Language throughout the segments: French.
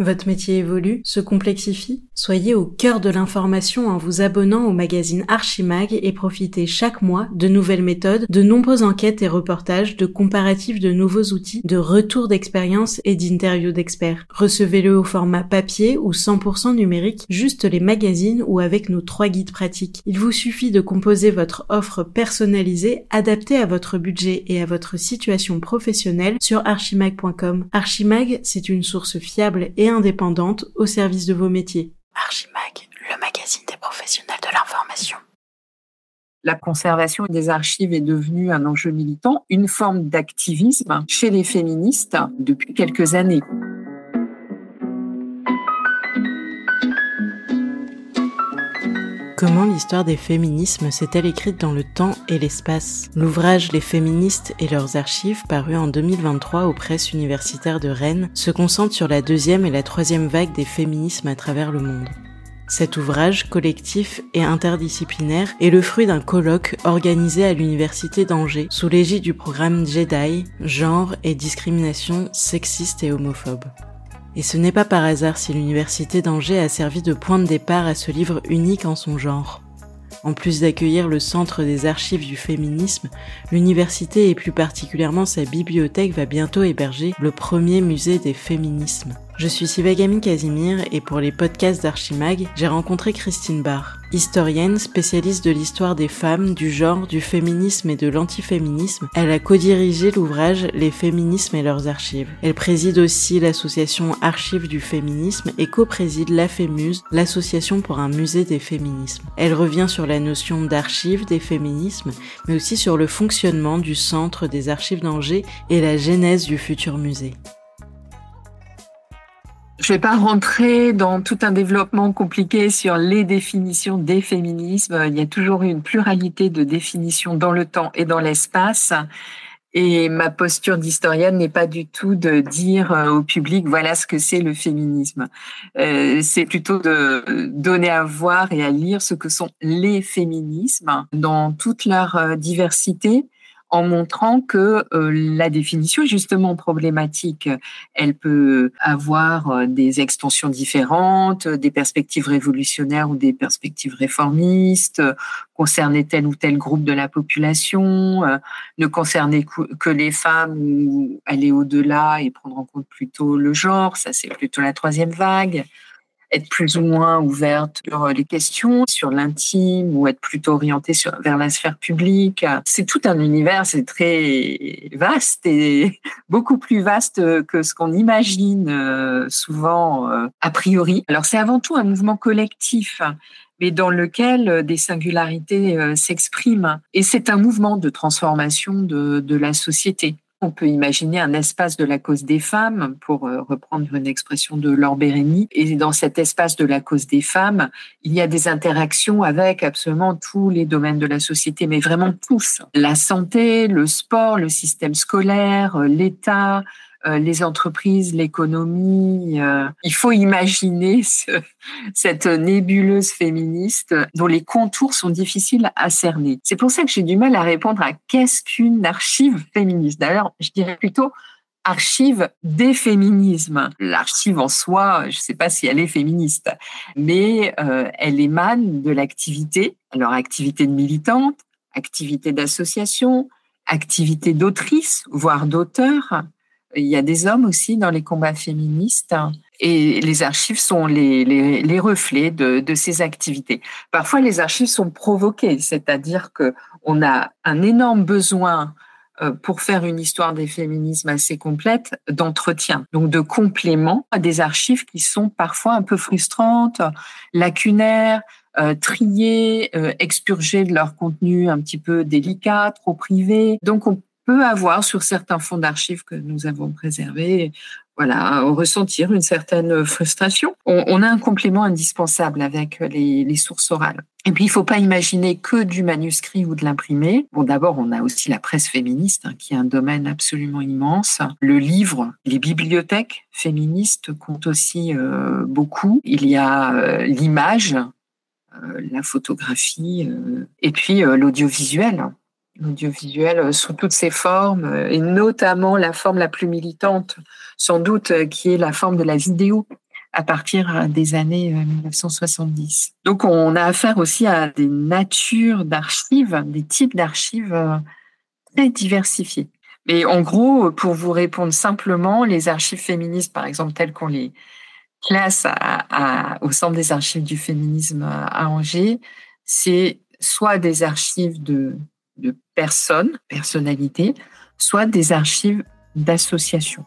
Votre métier évolue, se complexifie Soyez au cœur de l'information en vous abonnant au magazine Archimag et profitez chaque mois de nouvelles méthodes, de nombreuses enquêtes et reportages, de comparatifs de nouveaux outils, de retours d'expérience et d'interviews d'experts. Recevez-le au format papier ou 100% numérique, juste les magazines ou avec nos trois guides pratiques. Il vous suffit de composer votre offre personnalisée, adaptée à votre budget et à votre situation professionnelle sur archimag.com. Archimag, c'est une source fiable et indépendante au service de vos métiers. Archimag, le magazine des professionnels de l'information. La conservation des archives est devenue un enjeu militant, une forme d'activisme chez les féministes depuis quelques années. Comment l'histoire des féminismes s'est-elle écrite dans le temps et l'espace L'ouvrage Les féministes et leurs archives, paru en 2023 aux presses universitaires de Rennes, se concentre sur la deuxième et la troisième vague des féminismes à travers le monde. Cet ouvrage, collectif et interdisciplinaire, est le fruit d'un colloque organisé à l'université d'Angers sous l'égide du programme JEDI, genre et discrimination sexiste et homophobe. Et ce n'est pas par hasard si l'université d'Angers a servi de point de départ à ce livre unique en son genre. En plus d'accueillir le centre des archives du féminisme, l'université et plus particulièrement sa bibliothèque va bientôt héberger le premier musée des féminismes. Je suis Sivagami Casimir et pour les podcasts d'Archimag, j'ai rencontré Christine Barr. Historienne, spécialiste de l'histoire des femmes, du genre, du féminisme et de l'antiféminisme, elle a co-dirigé l'ouvrage Les féminismes et leurs archives. Elle préside aussi l'association Archives du féminisme et co-préside la FEMUSE, l'association pour un musée des féminismes. Elle revient sur la notion d'archives des féminismes, mais aussi sur le fonctionnement du centre des archives d'Angers et la genèse du futur musée. Je ne vais pas rentrer dans tout un développement compliqué sur les définitions des féminismes. Il y a toujours une pluralité de définitions dans le temps et dans l'espace. Et ma posture d'historienne n'est pas du tout de dire euh, au public voilà ce que c'est le féminisme. Euh, c'est plutôt de donner à voir et à lire ce que sont les féminismes dans toute leur euh, diversité en montrant que euh, la définition est justement problématique. Elle peut avoir euh, des extensions différentes, des perspectives révolutionnaires ou des perspectives réformistes, concerner tel ou tel groupe de la population, euh, ne concerner que les femmes ou aller au-delà et prendre en compte plutôt le genre, ça c'est plutôt la troisième vague être plus ou moins ouverte sur les questions, sur l'intime ou être plutôt orientée sur, vers la sphère publique. C'est tout un univers, c'est très vaste et beaucoup plus vaste que ce qu'on imagine euh, souvent euh, a priori. Alors c'est avant tout un mouvement collectif mais dans lequel des singularités euh, s'expriment. Et c'est un mouvement de transformation de, de la société. On peut imaginer un espace de la cause des femmes, pour euh, reprendre une expression de Laure Bérény. Et dans cet espace de la cause des femmes, il y a des interactions avec absolument tous les domaines de la société, mais vraiment tous. La santé, le sport, le système scolaire, euh, l'État, les entreprises, l'économie. Euh, il faut imaginer cette nébuleuse féministe dont les contours sont difficiles à cerner. C'est pour ça que j'ai du mal à répondre à qu'est-ce qu'une archive féministe. D'ailleurs, je dirais plutôt archive des féminismes. L'archive en soi, je ne sais pas si elle est féministe, mais euh, elle émane de l'activité, alors activité de militante, activité d'association, activité d'autrice, voire d'auteur, il y a des hommes aussi dans les combats féministes et les archives sont les, les, reflets de, de, ces activités. Parfois, les archives sont provoquées, c'est-à-dire que on a un énorme besoin euh, pour faire une histoire des féminismes assez complète d'entretien, donc de complément à des archives qui sont parfois un peu frustrantes, lacunaires, euh, triées, euh, expurgées de leur contenu un petit peu délicat, trop privé. Donc on peut avoir sur certains fonds d'archives que nous avons préservés, voilà, ressentir une certaine frustration. On, a un complément indispensable avec les, sources orales. Et puis, il ne faut pas imaginer que du manuscrit ou de l'imprimé. Bon, d'abord, on a aussi la presse féministe, hein, qui est un domaine absolument immense. Le livre, les bibliothèques féministes comptent aussi euh, beaucoup. Il y a euh, l'image, euh, la photographie, et puis l'audiovisuel l'audiovisuel euh, sous toutes ses formes, euh, et notamment la forme la plus militante, sans doute, euh, qui est la forme de la vidéo. à partir des années 1970. Donc on a affaire aussi à des natures d'archives, des types d'archives très diversifiés. Mais en gros, pour vous répondre simplement, les archives féministes, par exemple, telles qu'on les classe au Centre des archives du féminisme à Angers, c'est soit des archives de, de personnes, personnalités, soit des archives d'associations.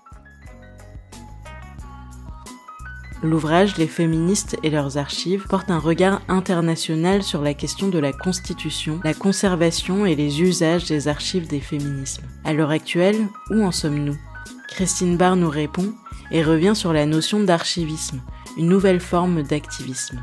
L'ouvrage Les féministes et leurs archives porte un regard international sur la question de la constitution, la conservation et les usages des archives des féminismes. À l'heure actuelle, où en sommes-nous? Christine Barr nous répond et revient sur la notion d'archivisme, une nouvelle forme d'activisme.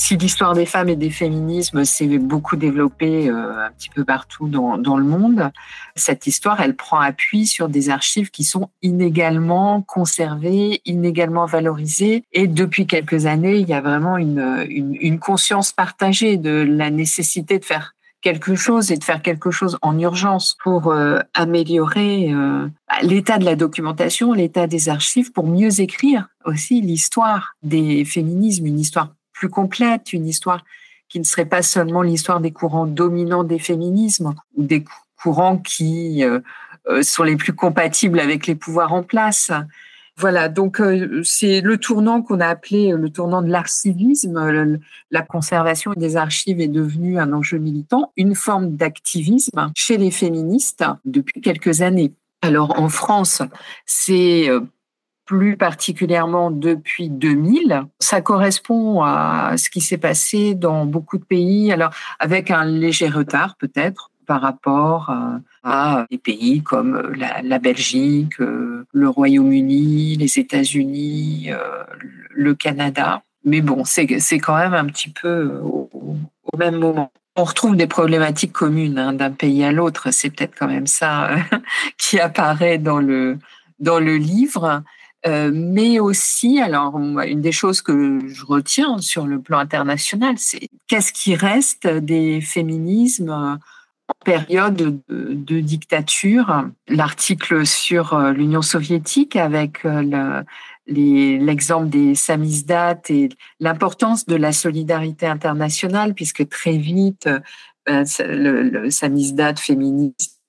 Si l'histoire des femmes et des féminismes s'est beaucoup développée euh, un petit peu partout dans, le monde, cette histoire, elle prend appui sur des archives qui sont inégalement conservées, inégalement valorisées. Et depuis quelques années, il y a vraiment une conscience partagée de la nécessité de faire quelque chose et de faire quelque chose en urgence pour euh, améliorer euh, bah, l'état de la documentation, l'état des archives, pour mieux écrire aussi l'histoire des féminismes, une histoire plus complète, une histoire qui ne serait pas seulement l'histoire des courants dominants des féminismes ou des courants qui euh, sont les plus compatibles avec les pouvoirs en place, voilà, donc euh, c'est le tournant qu'on a appelé euh, le tournant de l'archivisme. La conservation des archives est devenue un enjeu militant, une forme d'activisme chez les féministes depuis quelques années. Alors en France, c'est euh, plus particulièrement depuis 2000. Ça correspond à ce qui s'est passé dans beaucoup de pays, alors avec un léger retard peut-être par rapport à des pays comme la, Belgique, euh, le Royaume-Uni, les États-Unis, euh, le Canada. Mais bon, c'est quand même un petit peu au, même moment. On retrouve des problématiques communes hein, d'un pays à l'autre. C'est peut-être quand même ça qui apparaît dans le, dans le livre. Euh, mais aussi, alors une des choses que je retiens sur le plan international, c'est qu'est-ce qui reste des féminismes période de, dictature? L'article sur euh, l'Union soviétique avec euh, l'exemple des samizdat et l'importance de la solidarité internationale, puisque très vite, euh, le, le samizdat féministe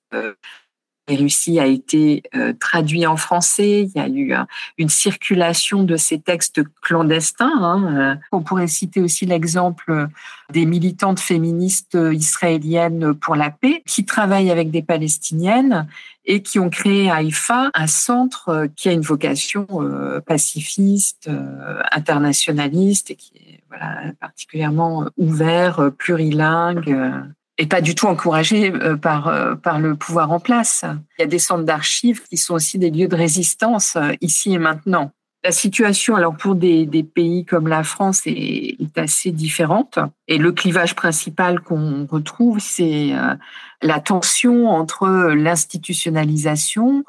Russie a été euh, traduit en français. Il y a eu euh, une circulation de ces textes clandestins. Hein, euh. On pourrait citer aussi l'exemple des militantes féministes israéliennes pour la paix qui travaillent avec des Palestiniennes et qui ont créé à Haïfa un centre qui a une vocation pacifiste, internationaliste et qui est particulièrement ouvert, plurilingue et pas du tout encouragé euh, par, euh, par le pouvoir en place. Il y a des centres d'archives qui sont aussi des lieux de résistance euh, ici et maintenant. La situation, alors pour des, pays comme la France, est, assez différente. Et le clivage principal qu'on retrouve, c'est la tension entre l'institutionnalisation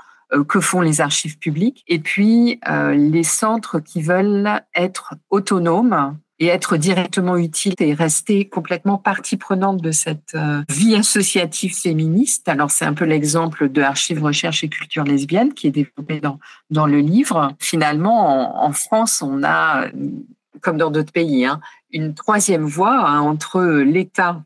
que font les archives publiques et puis les centres qui veulent être autonomes et être directement utile et rester complètement partie prenante de cette euh, vie associative féministe. Alors c'est un peu l'exemple de Archives Recherche et Culture lesbienne qui est développé dans, dans le livre. Finalement, en, France, on a, comme dans d'autres pays, hein, une troisième voie hein, entre l'État,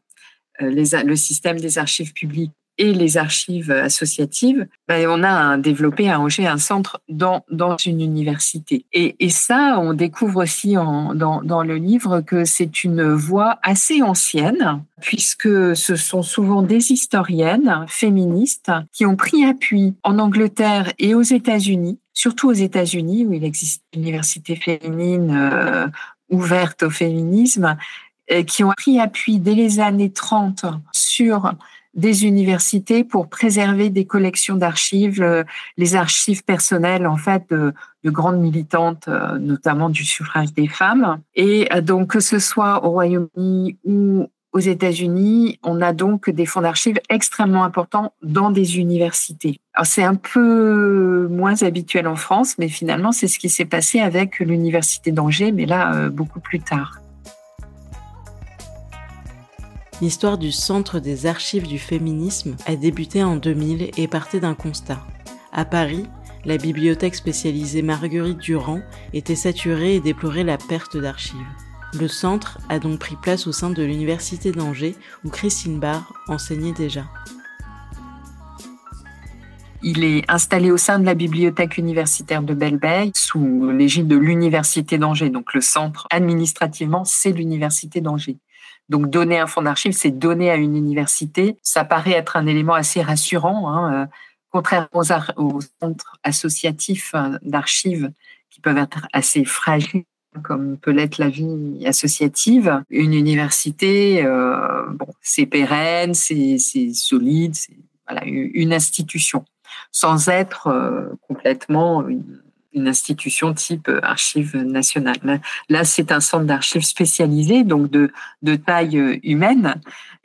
euh, le système des archives publiques et les archives associatives, ben, on a développé à Angers un centre dans, dans une université. Et, et ça, on découvre aussi en, dans, dans le livre que c'est une voie assez ancienne, puisque ce sont souvent des historiennes féministes qui ont pris appui en Angleterre et aux États-Unis, surtout aux États-Unis, où il existe une université féminine euh, ouverte au féminisme, qui ont pris appui dès les années 30 sur des universités pour préserver des collections d'archives, euh, les archives personnelles en fait de, grandes militantes, euh, notamment du suffrage des femmes. Et euh, donc que ce soit au Royaume-Uni ou aux États-Unis, on a donc des fonds d'archives extrêmement importants dans des universités. C'est un peu moins habituel en France, mais finalement c'est ce qui s'est passé avec l'université d'Angers, mais là beaucoup plus tard. L'histoire du Centre des archives du féminisme a débuté en 2000 et partait d'un constat. À Paris, la bibliothèque spécialisée Marguerite Durand était saturée et déplorait la perte d'archives. Le centre a donc pris place au sein de l'Université d'Angers où Christine Barr enseignait déjà. Il est installé au sein de la bibliothèque universitaire de Belleveille sous l'égide de l'Université d'Angers. Donc le centre, administrativement, c'est l'Université d'Angers. Donc donner un fonds d'archives, c'est donner à une université. Ça paraît être un élément assez rassurant, hein, euh, contrairement aux, centres associatifs euh, d'archives qui peuvent être assez fragiles comme peut l'être la vie associative. Une université, euh, bon, c'est pérenne, c'est solide, c'est voilà, une institution, sans être euh, complètement une, institution type archives nationales. Là, c'est un centre d'archives spécialisé, donc de, de taille humaine,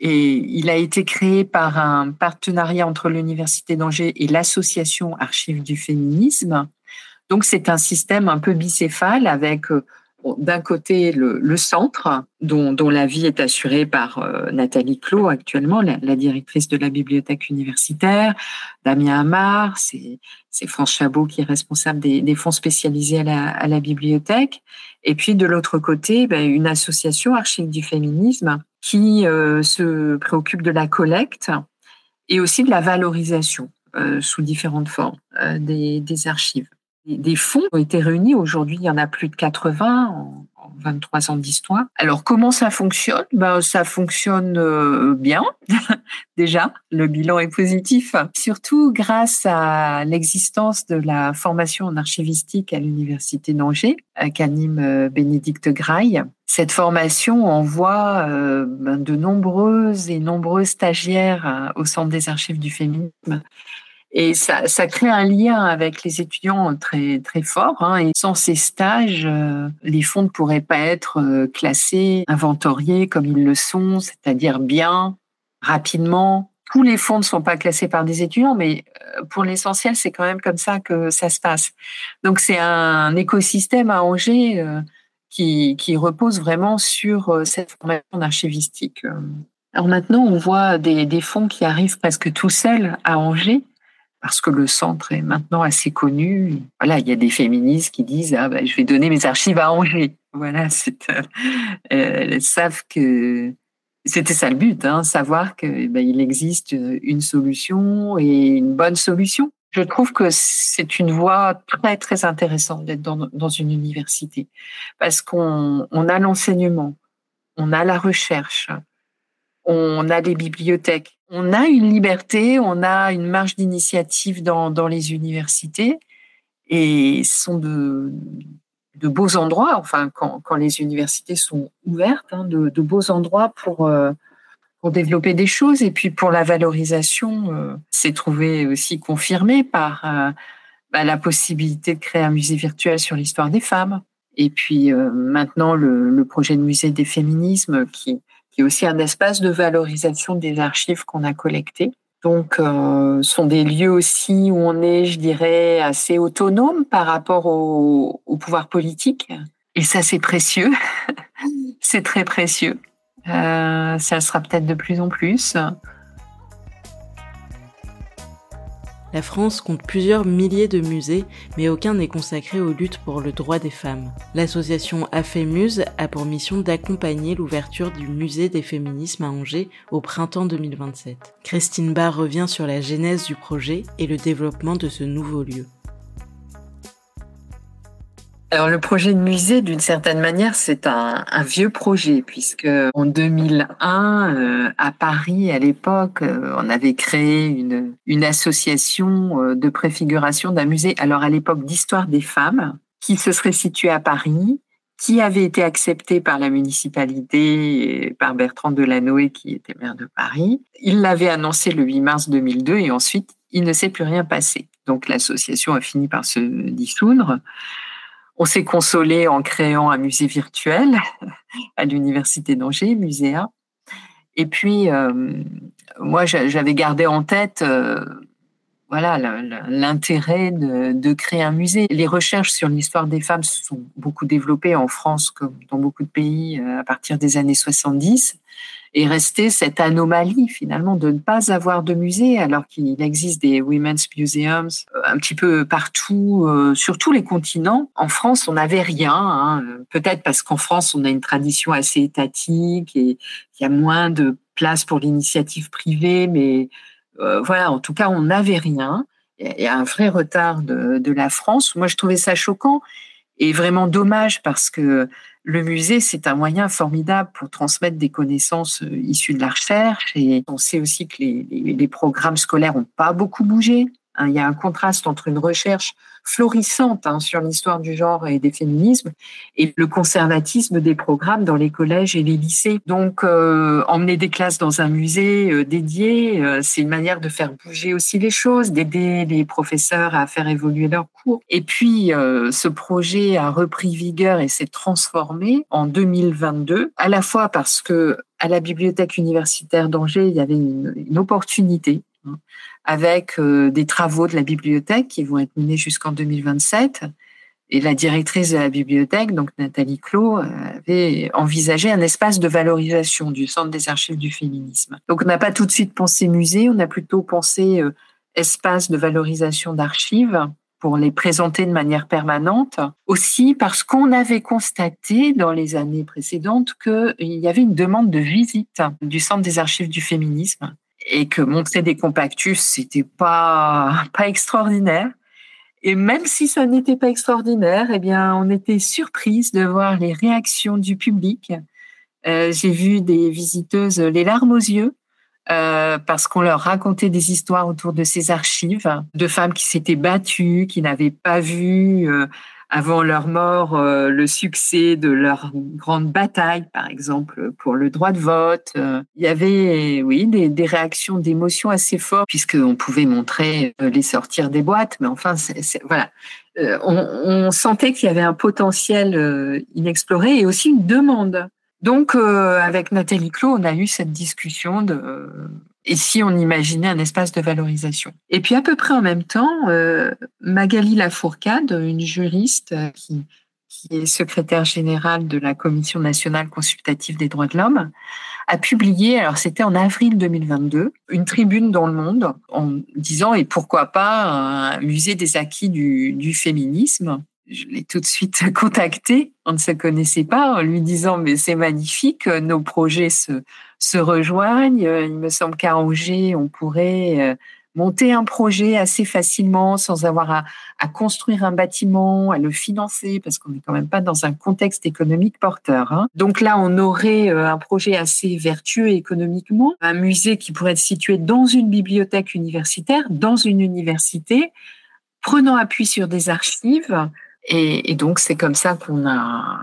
et il a été créé par un partenariat entre l'Université d'Angers et l'Association Archives du féminisme. Donc, c'est un système un peu bicéphale avec euh, d'un côté le, centre, dont, la vie est assurée par euh, Nathalie Clot actuellement, la, directrice de la bibliothèque universitaire, Damien Amar, c'est France Chabot qui est responsable des, fonds spécialisés à la, bibliothèque, et puis de l'autre côté, ben, une association Archives du féminisme qui euh, se préoccupe de la collecte et aussi de la valorisation euh, sous différentes formes des archives. Des fonds ont été réunis. Aujourd'hui, il y en a plus de 80 en, 23 ans d'histoire. Alors, comment ça fonctionne? Ben, Ça fonctionne euh, bien, déjà. Le bilan est positif. Surtout grâce à l'existence de la formation en archivistique à l'Université d'Angers, qu'anime euh, Bénédicte Graille. Cette formation envoie euh, ben, de nombreuses et nombreux stagiaires au Centre des archives du féminisme et ça, ça crée un lien avec les étudiants très très fort. Hein. Et sans ces stages, euh, les fonds ne pourraient pas être euh, classés, inventoriés comme ils le sont, c'est-à-dire bien, rapidement. Tous les fonds ne sont pas classés par des étudiants, mais euh, pour l'essentiel, c'est quand même comme ça que ça se passe. Donc c'est un écosystème à Angers qui, qui repose vraiment sur cette formation d'archivistique. Alors maintenant, on voit des, des fonds qui arrivent presque tout seuls à Angers parce que le centre est maintenant assez connu. Voilà, il y a des féministes qui disent ah ben, je vais donner mes archives à Angers. Voilà, euh, elles savent que c'était ça le but, hein, savoir que ben, existe une solution et une bonne solution. Je trouve que c'est une voie très très intéressante d'être dans, une université parce qu'on on a l'enseignement, on a la recherche, on a des bibliothèques, on a une liberté, on a une marge d'initiative dans, les universités et ce sont de, beaux endroits, enfin quand, les universités sont ouvertes, hein, de, beaux endroits pour, euh, pour développer des choses et puis pour la valorisation, euh, c'est trouvé aussi confirmé par euh, bah, la possibilité de créer un musée virtuel sur l'histoire des femmes. Et puis maintenant le, projet de musée des féminismes qui, qui est aussi un espace de valorisation des archives qu'on a collectées. Donc, euh, sont des lieux aussi où on est, je dirais, assez autonome par rapport au, au pouvoir politique. Et ça, c'est précieux. c'est très précieux. Euh, ça sera peut-être de plus en plus. La France compte plusieurs milliers de musées, mais aucun n'est consacré aux luttes pour le droit des femmes. L'association AFEMUSE a pour mission d'accompagner l'ouverture du musée des féminismes à Angers au printemps 2027. Christine Barr revient sur la genèse du projet et le développement de ce nouveau lieu. Alors le projet de musée, d'une certaine manière, c'est un, vieux projet puisque en 2001, euh, à Paris, à l'époque, euh, on avait créé une, association euh, de préfiguration d'un musée. Alors à l'époque d'histoire des femmes, qui se serait situé à Paris, qui avait été accepté par la municipalité et par Bertrand Delanoë, qui était maire de Paris. Il l'avait annoncé le 8 mars 2002 et ensuite, il ne s'est plus rien passé. Donc l'association a fini par se dissoudre. On s'est consolé en créant un musée virtuel à l'université d'Angers, Muséa. Et puis, euh, moi, j'avais gardé en tête, euh, voilà, l'intérêt de, créer un musée. Les recherches sur l'histoire des femmes se sont beaucoup développées en France, comme dans beaucoup de pays, euh, à partir des années 70. Est restée cette anomalie finalement de ne pas avoir de musée alors qu'il existe des women's museums euh, un petit peu partout euh, sur tous les continents. En France, on n'avait rien, hein. peut-être parce qu'en France, on a une tradition assez étatique et il y a moins de place pour l'initiative privée, mais euh, voilà, en tout cas, on n'avait rien. Il y a un vrai retard de, de la France. Moi, je trouvais ça choquant et vraiment dommage parce que le musée, c'est un moyen formidable pour transmettre des connaissances euh, issues de la recherche. Et on sait aussi que les, programmes scolaires n'ont pas beaucoup bougé. Hein. Il y a un contraste entre une recherche florissante hein, sur l'histoire du genre et des féminismes et le conservatisme des programmes dans les collèges et les lycées. Donc, euh, emmener des classes dans un musée euh, dédié, euh, c'est une manière de faire bouger aussi les choses, d'aider les professeurs à faire évoluer leurs cours. Et puis, ce projet a repris vigueur et s'est transformé en 2022, à la fois parce que à la bibliothèque universitaire d'Angers, il y avait une, une opportunité avec euh, des travaux de la bibliothèque qui vont être menés jusqu'en 2027. Et la directrice de la bibliothèque, donc Nathalie Clot, avait envisagé un espace de valorisation du Centre des archives du féminisme. Donc on n'a pas tout de suite pensé musée, on a plutôt pensé euh, espace de valorisation d'archives pour les présenter de manière permanente. Aussi parce qu'on avait constaté dans les années précédentes qu'il y avait une demande de visite du Centre des archives du féminisme et que montrer des compactus, c'était pas, pas extraordinaire. Et même si ça n'était pas extraordinaire, eh bien, on était surprise de voir les réactions du public. Euh, J'ai vu des visiteuses les larmes aux yeux euh, parce qu'on leur racontait des histoires autour de ces archives de femmes qui s'étaient battues, qui n'avaient pas vu euh, avant leur mort euh, le succès de leur grande bataille, par exemple, pour le droit de vote. Euh, il y avait, oui, des, des réactions d'émotion assez fortes, puisqu'on pouvait montrer euh, les sortir des boîtes, mais enfin, c'est, voilà. On, on, sentait qu'il y avait un potentiel inexploré et aussi une demande. Donc, avec Nathalie Clot, on a eu cette discussion de et si on imaginait un espace de valorisation. Et puis à peu près en même temps, euh, Magali Lafourcade, une juriste euh, qui, est secrétaire générale de la Commission nationale consultative des droits de l'homme, a publié, alors c'était en avril 2022, une tribune dans le monde en disant et pourquoi pas un musée des acquis du féminisme je l'ai tout de suite contacté, on ne se connaissait pas, en lui disant mais c'est magnifique, nos projets se, rejoignent. Il me semble qu'à Angers, on pourrait euh, monter un projet assez facilement sans avoir à, construire un bâtiment, à le financer, parce qu'on n'est quand même pas dans un contexte économique porteur. Hein. Donc là, on aurait euh, un projet assez vertueux économiquement, un musée qui pourrait être situé dans une bibliothèque universitaire, dans une université, prenant appui sur des archives, et, donc, c'est comme ça qu'on a,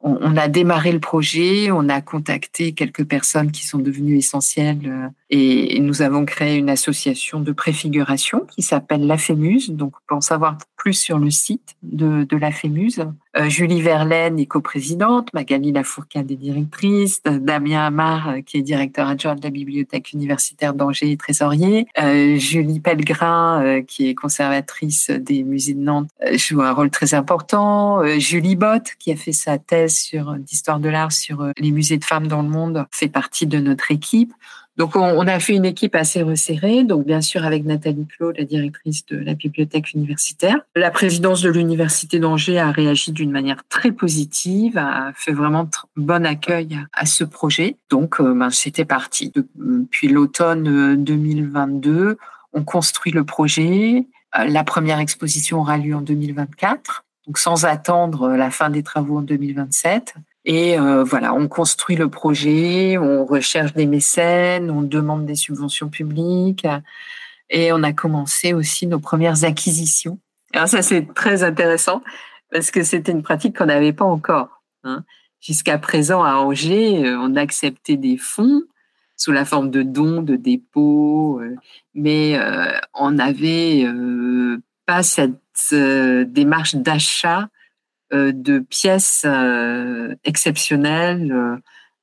on, a démarré le projet, on a contacté quelques personnes qui sont devenues essentielles euh, et, nous avons créé une association de préfiguration qui s'appelle La Fémuse. Donc, on peut en savoir plus sur le site de, La Fémuse. Euh, Julie Verlaine est coprésidente, Magali Lafourcade est directrice, Damien Amar, euh, qui est directeur adjoint de la bibliothèque universitaire d'Angers et trésorier, euh, Julie Pellegrin, euh, qui est conservatrice des musées de Nantes, joue un rôle très important, Julie Bott, qui a fait sa thèse sur d'histoire de l'art sur les musées de femmes dans le monde, fait partie de notre équipe. Donc, on, a fait une équipe assez resserrée. Donc, bien sûr, avec Nathalie Claude, la directrice de la bibliothèque universitaire. La présidence de l'Université d'Angers a réagi d'une manière très positive, a fait vraiment bon accueil à ce projet. Donc, euh, ben, c'était parti. Depuis l'automne 2022, euh, on construit le projet. Euh, la première exposition aura lieu en 2024. Donc, sans attendre la fin des travaux en 2027. Et euh, voilà, on construit le projet, on recherche des mécènes, on demande des subventions publiques et on a commencé aussi nos premières acquisitions. Alors ça, c'est très intéressant parce que c'était une pratique qu'on n'avait pas encore. Hein. Jusqu'à présent, à Angers, euh, on acceptait des fonds sous la forme de dons, de dépôts, euh, mais on n'avait pas cette démarche d'achat de pièces euh, exceptionnelles euh,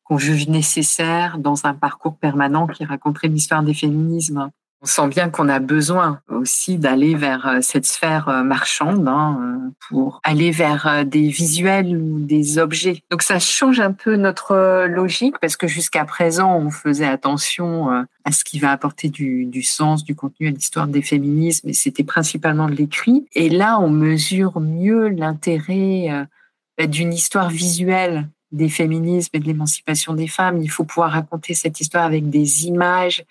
qu'on juge nécessaires dans un parcours permanent qui raconterait l'histoire des féminismes. On sent bien qu'on a besoin aussi d'aller vers euh, cette sphère euh, marchande hein, euh, pour aller vers des visuels ou des objets. Donc ça change un peu notre logique parce que jusqu'à présent, on faisait attention à ce qui va apporter du, du sens, du contenu à l'histoire des féminismes et c'était principalement de l'écrit. Et là, on mesure mieux l'intérêt bah, d'une histoire visuelle des féminismes et de l'émancipation des femmes. Il faut pouvoir raconter cette histoire avec des images,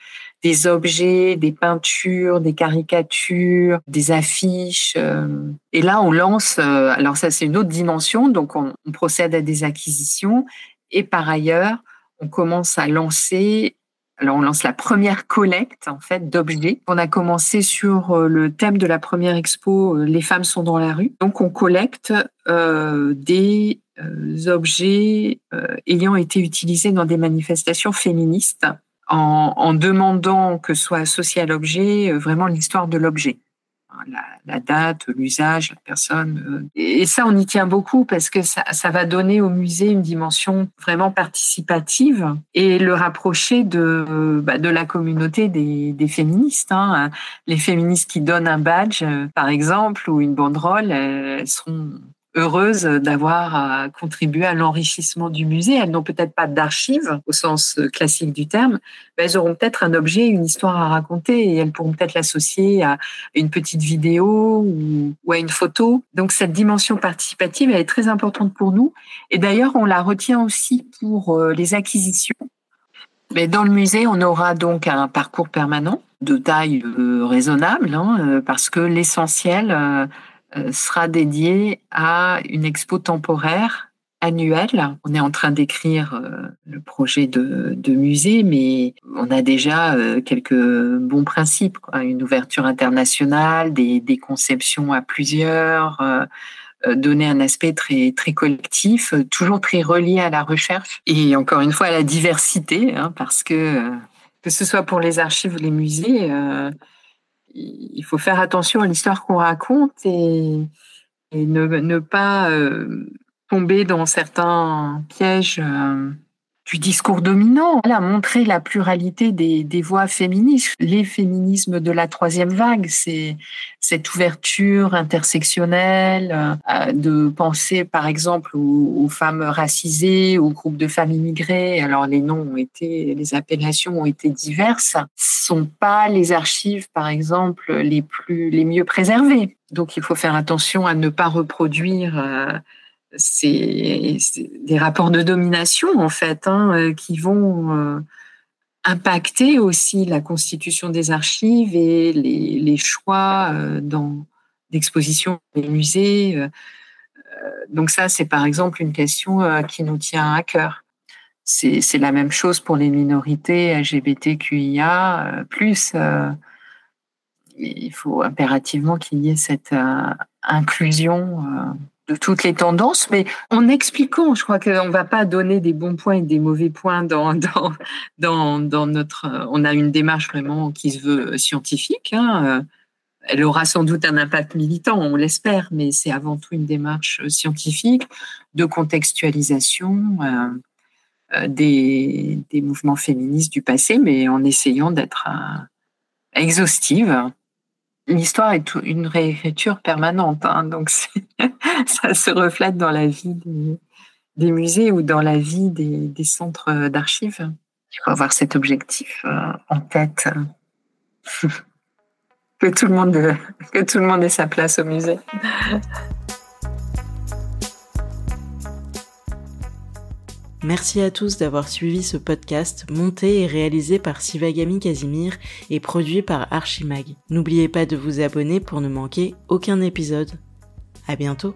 des objets, des peintures, des caricatures, des affiches. Euh. Et là, on lance, euh, alors ça c'est une autre dimension, donc on, procède à des acquisitions. Et par ailleurs, on commence à lancer alors, on lance la première collecte en fait d'objets. On a commencé sur euh, le thème de la première expo Les femmes sont dans la rue. Donc, on collecte des objets ayant été utilisés dans des manifestations féministes en, demandant que soit associé à l'objet euh, vraiment l'histoire de l'objet. La, date, l'usage, la personne. Euh. Et ça, on y tient beaucoup parce que ça, va donner au musée une dimension vraiment participative et le rapprocher de, bah, de la communauté des, féministes. Hein. Les féministes qui donnent un badge, euh, par exemple, ou une banderole, elles seront heureuses d'avoir contribué à l'enrichissement du musée. Elles n'ont peut-être pas d'archives au sens classique du terme, mais elles auront peut-être un objet, une histoire à raconter et elles pourront peut-être l'associer à une petite vidéo ou, à une photo. Donc cette dimension participative, elle est très importante pour nous. Et d'ailleurs, on la retient aussi pour euh, les acquisitions. Mais dans le musée, on aura donc un parcours permanent de taille euh, raisonnable, hein, euh, parce que l'essentiel euh, sera dédié à une expo temporaire annuelle. On est en train d'écrire euh, le projet de, musée, mais on a déjà euh, quelques bons principes. Une ouverture internationale, des, conceptions à plusieurs, donner un aspect très, très collectif, toujours très relié à la recherche et encore une fois à la diversité, hein, parce que que ce soit pour les archives ou les musées, il faut faire attention à l'histoire qu'on raconte et, ne, pas euh, tomber dans certains pièges euh, du discours dominant, elle a la pluralité des, des voix féministes. Les féminismes de la troisième vague, c'est cette ouverture intersectionnelle euh, de penser, par exemple, aux, femmes racisées, aux groupes de femmes immigrées. Alors les noms ont été, les appellations ont été diverses. Ce sont pas les archives, par exemple, les plus, les mieux préservées. Donc il faut faire attention à ne pas reproduire. Euh, c'est des rapports de domination en fait hein, euh, qui vont euh, impacter aussi la constitution des archives et les, choix euh, dans d'exposition des musées. donc ça, c'est par exemple une question qui nous tient à cœur. C'est la même chose pour les minorités LGBTQIA+. Plus, il faut impérativement qu'il y ait cette inclusion de toutes les tendances, mais en expliquant, je crois qu'on ne va pas donner des bons points et des mauvais points dans, dans, dans, notre... On a une démarche vraiment qui se veut scientifique. Hein. Elle aura sans doute un impact militant, on l'espère, mais c'est avant tout une démarche scientifique de contextualisation euh, euh, des, des, mouvements féministes du passé, mais en essayant d'être euh, exhaustive l'histoire est une réécriture permanente, hein, donc ça se reflète dans la vie des, musées ou dans la vie des, centres d'archives. Il faut avoir cet objectif euh, en tête, que tout le monde que tout le monde ait sa place au musée. Merci à tous d'avoir suivi ce podcast monté et réalisé par Sivagami Casimir et produit par Archimag. N'oubliez pas de vous abonner pour ne manquer aucun épisode. À bientôt!